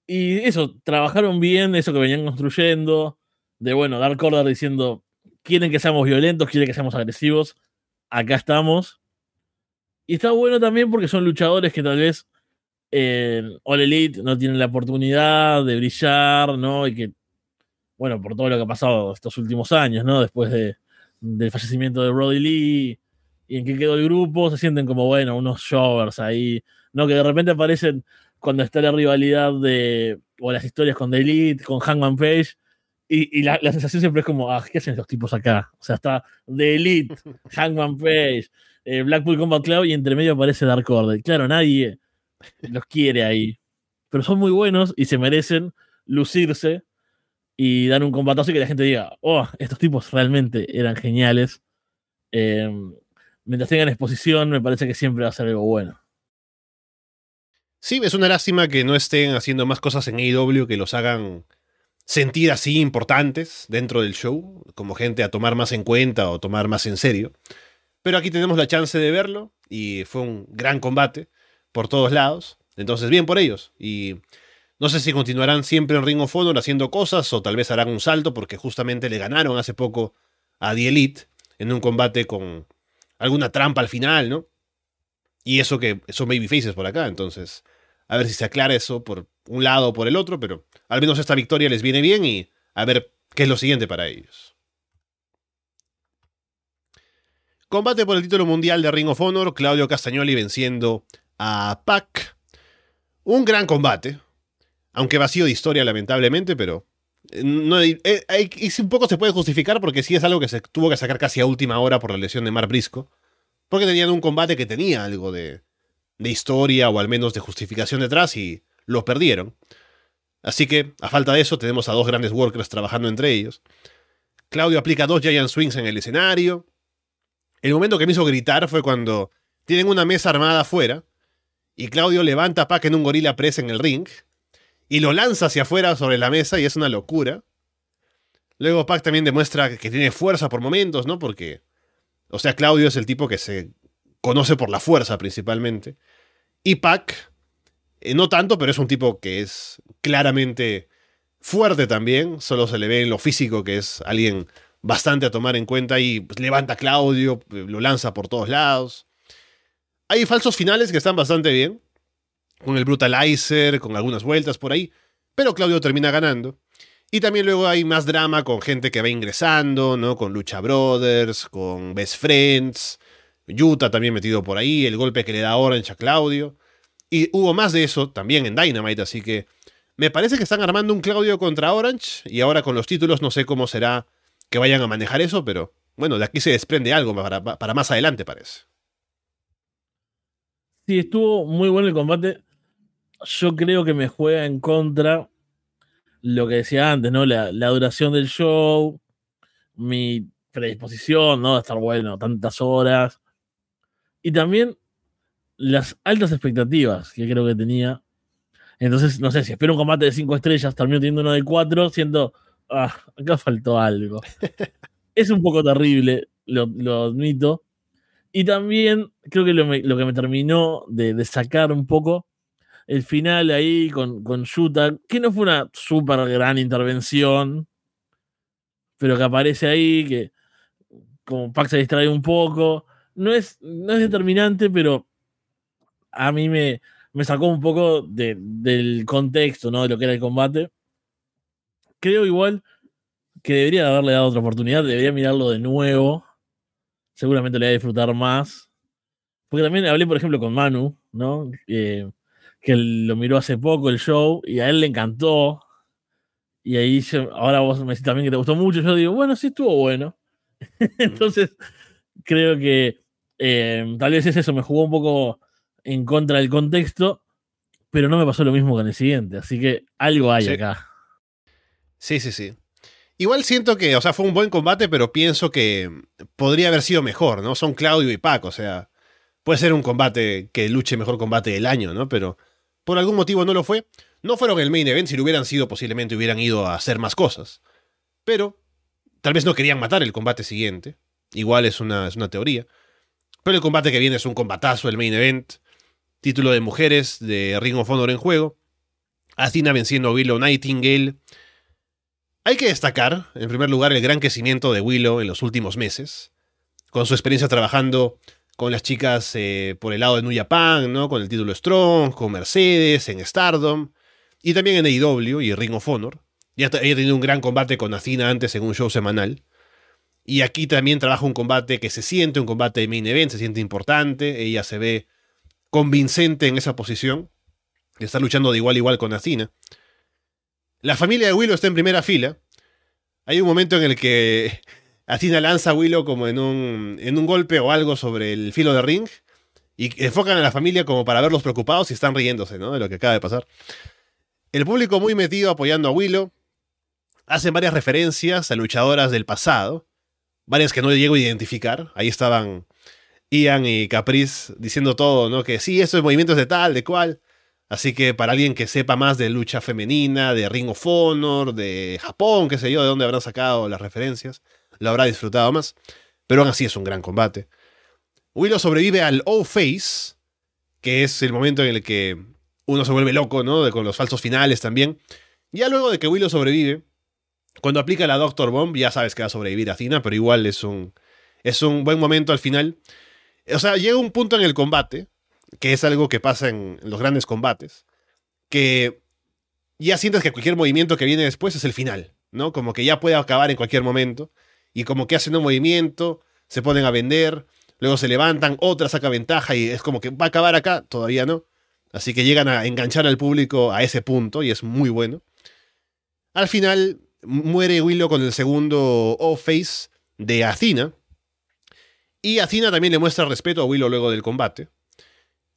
Y eso, trabajaron bien eso que venían construyendo. De bueno, dar Order diciendo, quieren que seamos violentos, quieren que seamos agresivos. Acá estamos. Y está bueno también porque son luchadores que tal vez en All Elite no tienen la oportunidad de brillar, ¿no? Y que, bueno, por todo lo que ha pasado estos últimos años, ¿no? Después de, del fallecimiento de Brody Lee y en que quedó el grupo, se sienten como, bueno, unos showers ahí, ¿no? Que de repente aparecen cuando está la rivalidad de, o las historias con The Elite, con Hangman Page, y, la, sensación siempre es como, ah, ¿qué hacen estos tipos acá? O sea, está The Elite, *laughs* Hangman Page, eh, Blackpool Combat Club, y entre medio aparece Dark Order. Claro, nadie los quiere ahí. Pero son muy buenos y se merecen lucirse y dar un combatazo y que la gente diga, oh, estos tipos realmente eran geniales. Em, mientras tengan exposición, me parece que siempre va a ser algo bueno. Sí, es una lástima que no estén haciendo más cosas en AEW que los hagan sentir así importantes dentro del show, como gente a tomar más en cuenta o tomar más en serio. Pero aquí tenemos la chance de verlo y fue un gran combate por todos lados. Entonces, bien por ellos. Y no sé si continuarán siempre en Ring of Honor haciendo cosas o tal vez harán un salto porque justamente le ganaron hace poco a The Elite en un combate con alguna trampa al final, ¿no? Y eso que son babyfaces por acá, entonces a ver si se aclara eso por un lado o por el otro, pero al menos esta victoria les viene bien y a ver qué es lo siguiente para ellos. Combate por el título mundial de Ring of Honor, Claudio Castagnoli venciendo a Pac. Un gran combate, aunque vacío de historia lamentablemente, pero eh, no, eh, un poco se puede justificar porque sí es algo que se tuvo que sacar casi a última hora por la lesión de Mar Brisco, porque tenían un combate que tenía algo de, de historia o al menos de justificación detrás y lo perdieron. Así que, a falta de eso, tenemos a dos grandes workers trabajando entre ellos. Claudio aplica dos Giant Swings en el escenario. El momento que me hizo gritar fue cuando tienen una mesa armada afuera y Claudio levanta a Pac en un gorila press en el ring y lo lanza hacia afuera sobre la mesa y es una locura. Luego Pac también demuestra que tiene fuerza por momentos, ¿no? Porque, o sea, Claudio es el tipo que se conoce por la fuerza principalmente. Y Pac, eh, no tanto, pero es un tipo que es claramente fuerte también, solo se le ve en lo físico que es alguien bastante a tomar en cuenta y levanta a Claudio, lo lanza por todos lados. Hay falsos finales que están bastante bien, con el Brutalizer, con algunas vueltas por ahí, pero Claudio termina ganando. Y también luego hay más drama con gente que va ingresando, ¿no? Con Lucha Brothers, con Best Friends, Yuta también metido por ahí, el golpe que le da Orange a Claudio. Y hubo más de eso también en Dynamite, así que me parece que están armando un Claudio contra Orange y ahora con los títulos no sé cómo será que vayan a manejar eso, pero bueno, de aquí se desprende algo para, para más adelante parece sí, estuvo muy bueno el combate. Yo creo que me juega en contra lo que decía antes, ¿no? La, duración del show, mi predisposición, ¿no? De estar bueno tantas horas. Y también las altas expectativas que creo que tenía. Entonces, no sé, si espero un combate de 5 estrellas, termino teniendo uno de 4, siento, ah, acá faltó algo. *laughs* es un poco terrible, lo, lo admito. Y también creo que lo, que me terminó de, sacar un poco el final ahí con, con que no fue una súper gran intervención, pero que aparece ahí, que como Pac se distrae un poco. No es, no es determinante, pero a mí me, me sacó un poco del contexto, ¿no? De lo que era el combate. Creo igual que debería haberle dado otra oportunidad, debería mirarlo de nuevo. Seguramente le voy a disfrutar más. Porque también hablé, por ejemplo, con Manu, ¿no? Eh, que lo miró hace poco el show y a él le encantó. Y ahí ahora vos me decís también que te gustó mucho. Yo digo, bueno, sí estuvo bueno. *laughs* Entonces, creo que eh, tal vez es eso, me jugó un poco en contra del contexto, pero no me pasó lo mismo con el siguiente. Así que algo hay acá. Sí, sí, sí. Igual siento que, o sea, fue un buen combate, pero pienso que podría haber sido mejor, ¿no? Son Claudio y Paco, o sea, puede ser un combate que luche mejor combate del año, ¿no? Pero por algún motivo no lo fue. No fueron el main event, si lo hubieran sido posiblemente hubieran ido a hacer más cosas. Pero tal vez no querían matar el combate siguiente. Igual es una, es una teoría. Pero el combate que viene es un combatazo, el main event. Título de mujeres de Ring of Honor en juego. Athena venciendo a Willow Nightingale. Hay que destacar, en primer lugar, el gran crecimiento de Willow en los últimos meses. Con su experiencia trabajando con las chicas eh, por el lado de New Japan, ¿no? Con el título Strong, con Mercedes, en Stardom. Y también en AEW y Ring of Honor. Ya había tenido un gran combate con Athena antes en un show semanal. Y aquí también trabaja un combate que se siente, un combate de main event, se siente importante. Ella se ve convincente en esa posición. Está luchando de igual a igual con Athena. La familia de Willow está en primera fila. Hay un momento en el que *laughs* Athena lanza a Willow como en un, en un golpe o algo sobre el filo de ring. Y enfocan a la familia como para verlos preocupados y están riéndose ¿no? de lo que acaba de pasar. El público muy metido apoyando a Willow. Hacen varias referencias a luchadoras del pasado varias que no llego a identificar. Ahí estaban Ian y Caprice diciendo todo, ¿no? Que sí, estos movimientos de tal, de cual. Así que para alguien que sepa más de lucha femenina, de Ring of Honor, de Japón, qué sé yo, de dónde habrán sacado las referencias, lo habrá disfrutado más. Pero aún así es un gran combate. Willow sobrevive al O-Face, que es el momento en el que uno se vuelve loco, ¿no? con los falsos finales también. Ya luego de que Willow sobrevive, cuando aplica la Doctor Bomb, ya sabes que va a sobrevivir a Cina, pero igual es un, es un buen momento al final. O sea, llega un punto en el combate, que es algo que pasa en los grandes combates, que ya sientes que cualquier movimiento que viene después es el final, ¿no? Como que ya puede acabar en cualquier momento, y como que hacen un movimiento, se ponen a vender, luego se levantan, otra saca ventaja y es como que va a acabar acá, todavía no. Así que llegan a enganchar al público a ese punto y es muy bueno. Al final, muere Willow con el segundo O-Face de Athena. Y Athena también le muestra respeto a Willow luego del combate.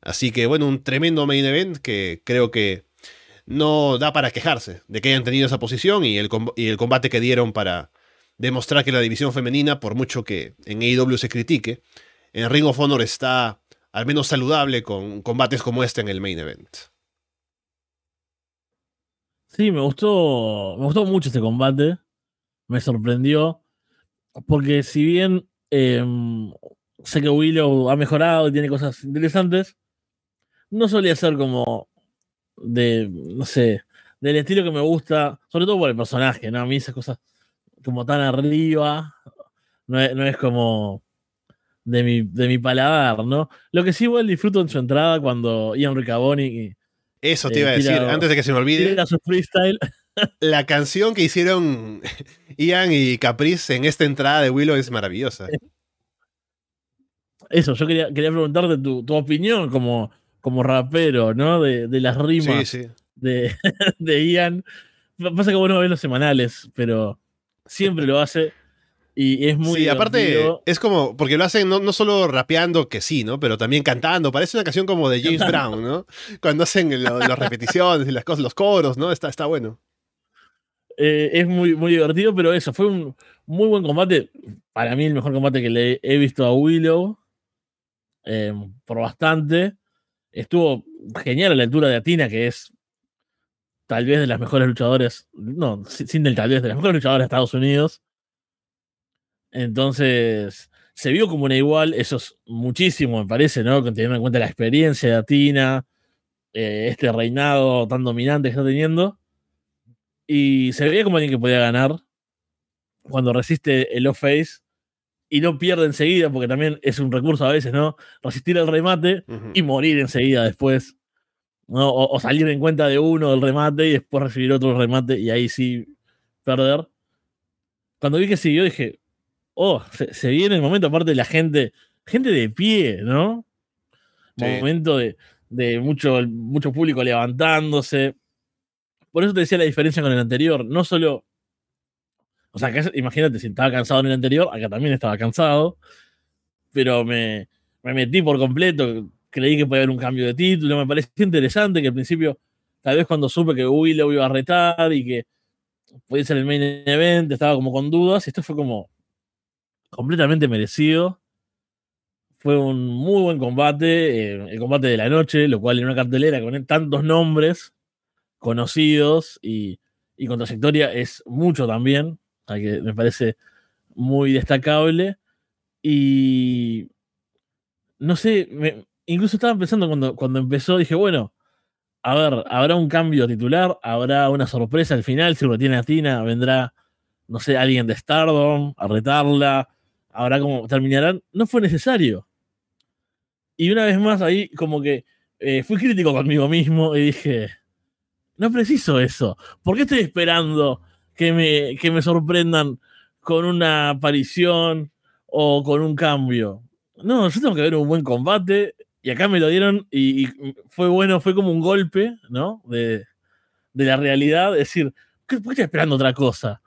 Así que bueno, un tremendo main event que creo que no da para quejarse de que hayan tenido esa posición y el, y el combate que dieron para demostrar que la división femenina, por mucho que en AEW se critique, en Ring of Honor está al menos saludable con combates como este en el main event. Sí, me gustó, me gustó mucho este combate. Me sorprendió. Porque si bien em, sé que Willow ha mejorado y tiene cosas interesantes, no solía ser como de, no sé, del estilo que me gusta, sobre todo por el personaje, ¿no? A mí esas cosas como tan arriba, no es, como de mi, de mi paladar, ¿no? Lo que sí igual disfruto en su entrada cuando Ian Riccaboni eso te iba a decir, antes de que se me olvide. *laughs* La canción que hicieron *laughs* Ian y Caprice en esta entrada de Willow es maravillosa. *laughs* Eso, yo quería, quería preguntarte tu, opinión como, como rapero, ¿no? De, las rimas De, *laughs* de Ian. Pasa que bueno ver los semanales, pero siempre lo hace. Y es muy. Sí, aparte, es como. Porque lo hacen no, solo rapeando, que sí, ¿no? Pero también cantando. Parece una canción como de James Brown, ¿no? Cuando hacen las repeticiones y las cosas, los coros, ¿no? Está, está bueno. Eh, es muy, muy divertido, pero eso, fue un muy buen combate. Para mí, el mejor combate que le he visto a Willow. Em, por bastante. Estuvo genial la altura de Atina, que es tal vez de las mejores luchadoras. No, sin tal vez, de las mejores luchadoras de Estados Unidos entonces, se vio como una igual, eso es muchísimo, me parece, ¿no? Teniendo en cuenta la experiencia de Atina, eh, este reinado tan dominante que está teniendo. Y se veía como alguien que podía ganar cuando resiste el off-face y no pierde enseguida, porque también es un recurso a veces, ¿no? Resistir el remate y morir enseguida después. ¿no? O, salir en cuenta de uno del remate y después recibir otro remate y ahí sí perder. Cuando vi que siguió, dije, oh, se, viene el momento, aparte de la gente, gente de pie, ¿no? Momento de, de mucho, mucho público levantándose. Por eso te decía la diferencia con el anterior. No solo o sea, imagínate, si estaba cansado en el anterior, acá también estaba cansado, pero me, metí por completo, creí que podía haber un cambio de título, me pareció interesante que al principio, tal vez cuando supe que Willow iba a retar y que podía ser el main event, estaba como con dudas, y esto fue como completamente merecido. Fue un muy buen combate, eh, el combate de la noche, lo cual en una cartelera con tantos nombres conocidos y, y con trayectoria es mucho también que me parece muy destacable. Y no sé, incluso estaba pensando cuando, cuando empezó, dije, bueno, a ver, habrá un cambio titular, habrá una sorpresa al final, si retiene a Tina, vendrá, no sé, alguien de Stardom a retarla, habrá como terminarán. No fue necesario. Y una vez más ahí como que eh, fui crítico conmigo mismo y dije, no preciso eso. ¿Por qué estoy esperando que me, que me sorprendan con una aparición o con un cambio. No, yo tengo que ver un buen combate y acá me lo dieron y, fue bueno, fue como un golpe, ¿no? De, de la realidad, es decir, ¿por qué estoy esperando otra cosa?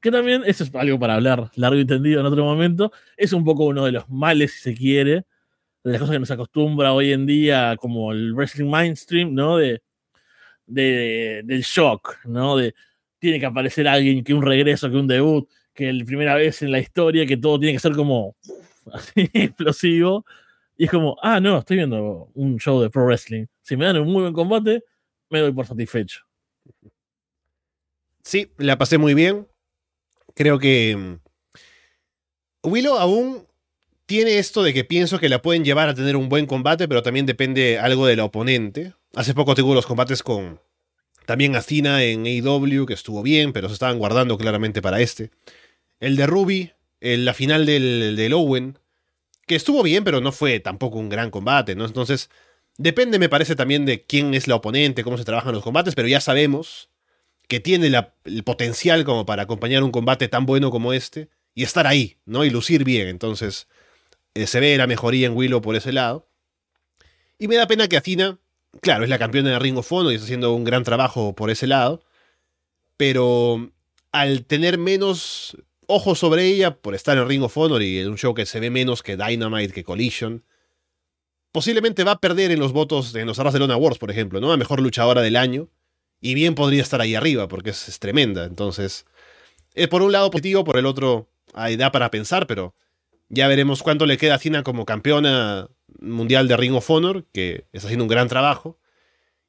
Que también, eso es algo para hablar largo y tendido en otro momento, es un poco uno de los males, si se quiere, de las cosas que nos acostumbra hoy en día, como el wrestling mainstream, ¿no? De, de, del shock, ¿no? De, tiene que aparecer alguien, que un regreso, que un debut, que la primera vez en la historia, que todo tiene que ser como *laughs* así, explosivo. Y es como, ah, no, estoy viendo un show de pro wrestling. Si me dan un muy buen combate, me doy por satisfecho. Sí, la pasé muy bien. Creo que mm, Willow aún tiene esto de que pienso que la pueden llevar a tener un buen combate, pero también depende algo del oponente. Hace poco tuvo los combates con, también Athena en AEW, que estuvo bien, pero se estaban guardando claramente para este. El de Ruby, la final del, del, Owen, que estuvo bien, pero no fue tampoco un gran combate, ¿no? Entonces, depende, me parece, también de quién es la oponente, cómo se trabajan los combates, pero ya sabemos que tiene el potencial como para acompañar un combate tan bueno como este y estar ahí, ¿no? Y lucir bien. Entonces, eh, se ve la mejoría en Willow por ese lado. Y me da pena que Athena claro, es la campeona de Ring of Honor y está haciendo un gran trabajo por ese lado. Pero al tener menos ojos sobre ella por estar en Ring of Honor y en un show que se ve menos que Dynamite, que Collision, posiblemente va a perder en los votos en los Barcelona Awards, por ejemplo, ¿no? A mejor luchadora del año. Y bien podría estar ahí arriba, porque es, tremenda. Entonces, es por un lado positivo, por el otro hay da para pensar, pero ya veremos cuánto le queda a Cina como campeona mundial de Ring of Honor, que está haciendo un gran trabajo,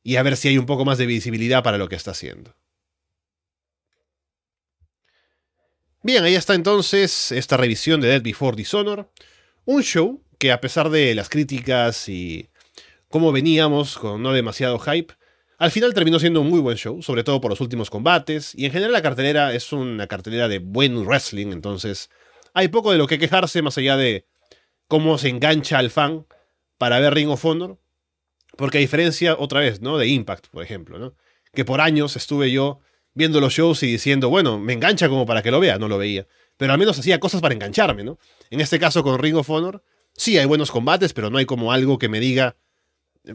y a ver si hay un poco más de visibilidad para lo que está haciendo. Bien, ahí está entonces esta revisión de Dead Before Dishonor, un show que a pesar de las críticas y cómo veníamos con no demasiado hype, al final terminó siendo un muy buen show, sobre todo por los últimos combates, y en general la cartelera es una cartelera de buen wrestling, entonces hay poco de lo que quejarse más allá de cómo se engancha al fan para ver Ring of Honor. Porque a diferencia, otra vez, ¿no? De Impact, por ejemplo, ¿no? Que por años estuve yo viendo los shows y diciendo, bueno, me engancha como para que lo vea, no lo veía. Pero al menos hacía cosas para engancharme, ¿no? En este caso con Ring of Honor, sí hay buenos combates, pero no hay como algo que me diga,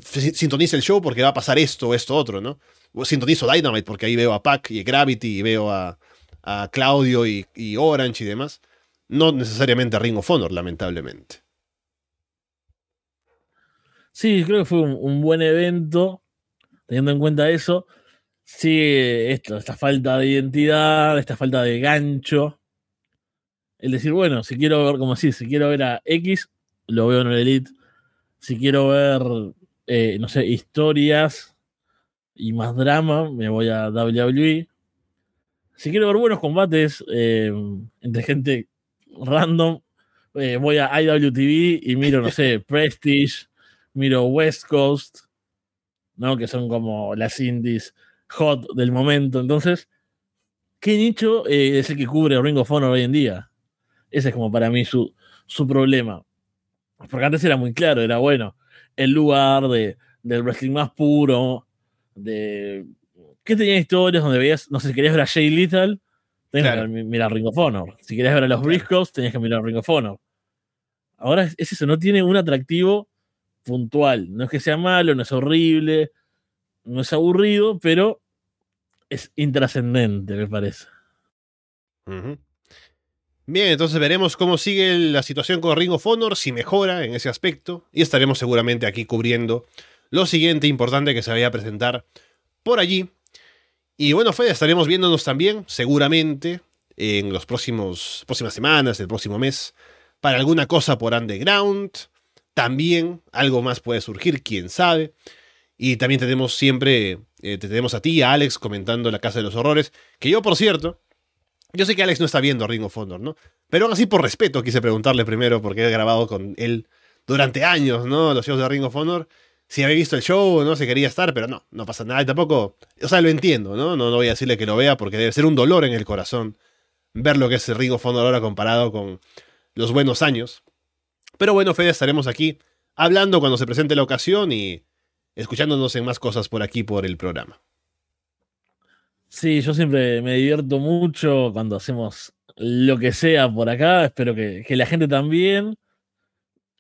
sintonice el show porque va a pasar esto o esto otro, ¿no? Sintonizo Dynamite porque ahí veo a Pac y Gravity y veo a, Claudio y, y Orange y demás. No necesariamente a Ring of Honor, lamentablemente. Sí, creo que fue un, buen evento, teniendo en cuenta eso. Sí, esto, esta falta de identidad, esta falta de gancho. El decir, bueno, si quiero ver, como si, si quiero ver a X, lo veo en el Elite. Si quiero ver, eh, no sé, historias y más drama, me voy a WWE. Si quiero ver buenos combates eh, entre gente random, eh, voy a IWTV y miro, no sé, *laughs* Prestige miro West Coast, ¿no? Que son como las indies hot del momento. Entonces, ¿qué nicho eh, es el que cubre Ring of Honor hoy en día? Ese es como para mí su, su problema. Porque antes era muy claro, era bueno, el lugar de, del wrestling más puro, de... ¿Qué tenía historias donde veías, no sé, si querías ver a Jay Little, tenías que mirar Ring of Honor. Si querías ver a los Briscoes, tenías que mirar Ring of Honor. Ahora es eso, no tiene un atractivo puntual. No es que sea malo, no es horrible, no es aburrido, pero es intrascendente, me parece. Bien, entonces veremos cómo sigue la situación con Ring of Honor, si mejora en ese aspecto, y estaremos seguramente aquí cubriendo lo siguiente importante que se vaya a presentar por allí. Y bueno, Fede, estaremos viéndonos también, seguramente, en próximos próximas semanas, el próximo mes, para alguna cosa por Underground. También algo más puede surgir, quién sabe. Y también tenemos siempre, eh, te tenemos a ti, a Alex, comentando La Casa de los Horrores, que yo, por cierto, yo sé que Alex no está viendo Ring of Honor, ¿no? Pero aún así, por respeto, quise preguntarle primero, porque he grabado con él durante años, ¿no? Los shows de Ring of Honor. Si había visto el show, no se quería estar, pero no, no pasa nada. Y tampoco, o sea, lo entiendo, ¿no? ¿no? No voy a decirle que lo vea porque debe ser un dolor en el corazón ver lo que es el Ring of Honor ahora comparado con los buenos años. Pero bueno, Fede, estaremos aquí hablando cuando se presente la ocasión y escuchándonos en más cosas por aquí por el programa. Sí, yo siempre me divierto mucho cuando hacemos lo que sea por acá. Espero que, la gente también.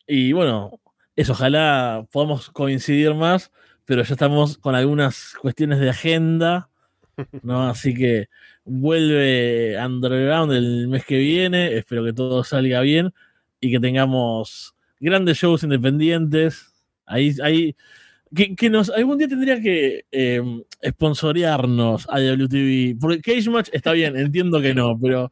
Y bueno, eso, ojalá podamos coincidir más, pero ya estamos con algunas cuestiones de agenda, *laughs* ¿no? Así que vuelve Underground el mes que viene. Espero que todo salga bien y que tengamos grandes shows independientes. Ahí, ahí que, nos algún día tendría que eh, sponsorearnos a WTV. Porque Cage Match está bien, entiendo que no, pero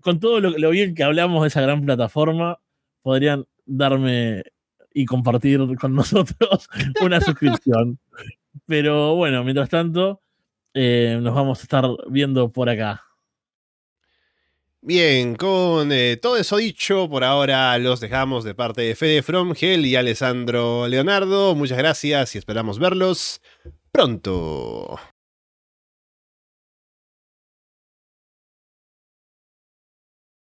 con todo lo, bien que hablamos de esa gran plataforma, podrían darme y compartir con *laughs* nosotros una suscripción. Pero bueno, mientras tanto, eh, nos vamos a estar viendo por acá. Bien, con eh, todo eso dicho, por ahora los dejamos de parte de Fede Fromgel y Alessandro Leonardo. Muchas gracias y esperamos verlos pronto.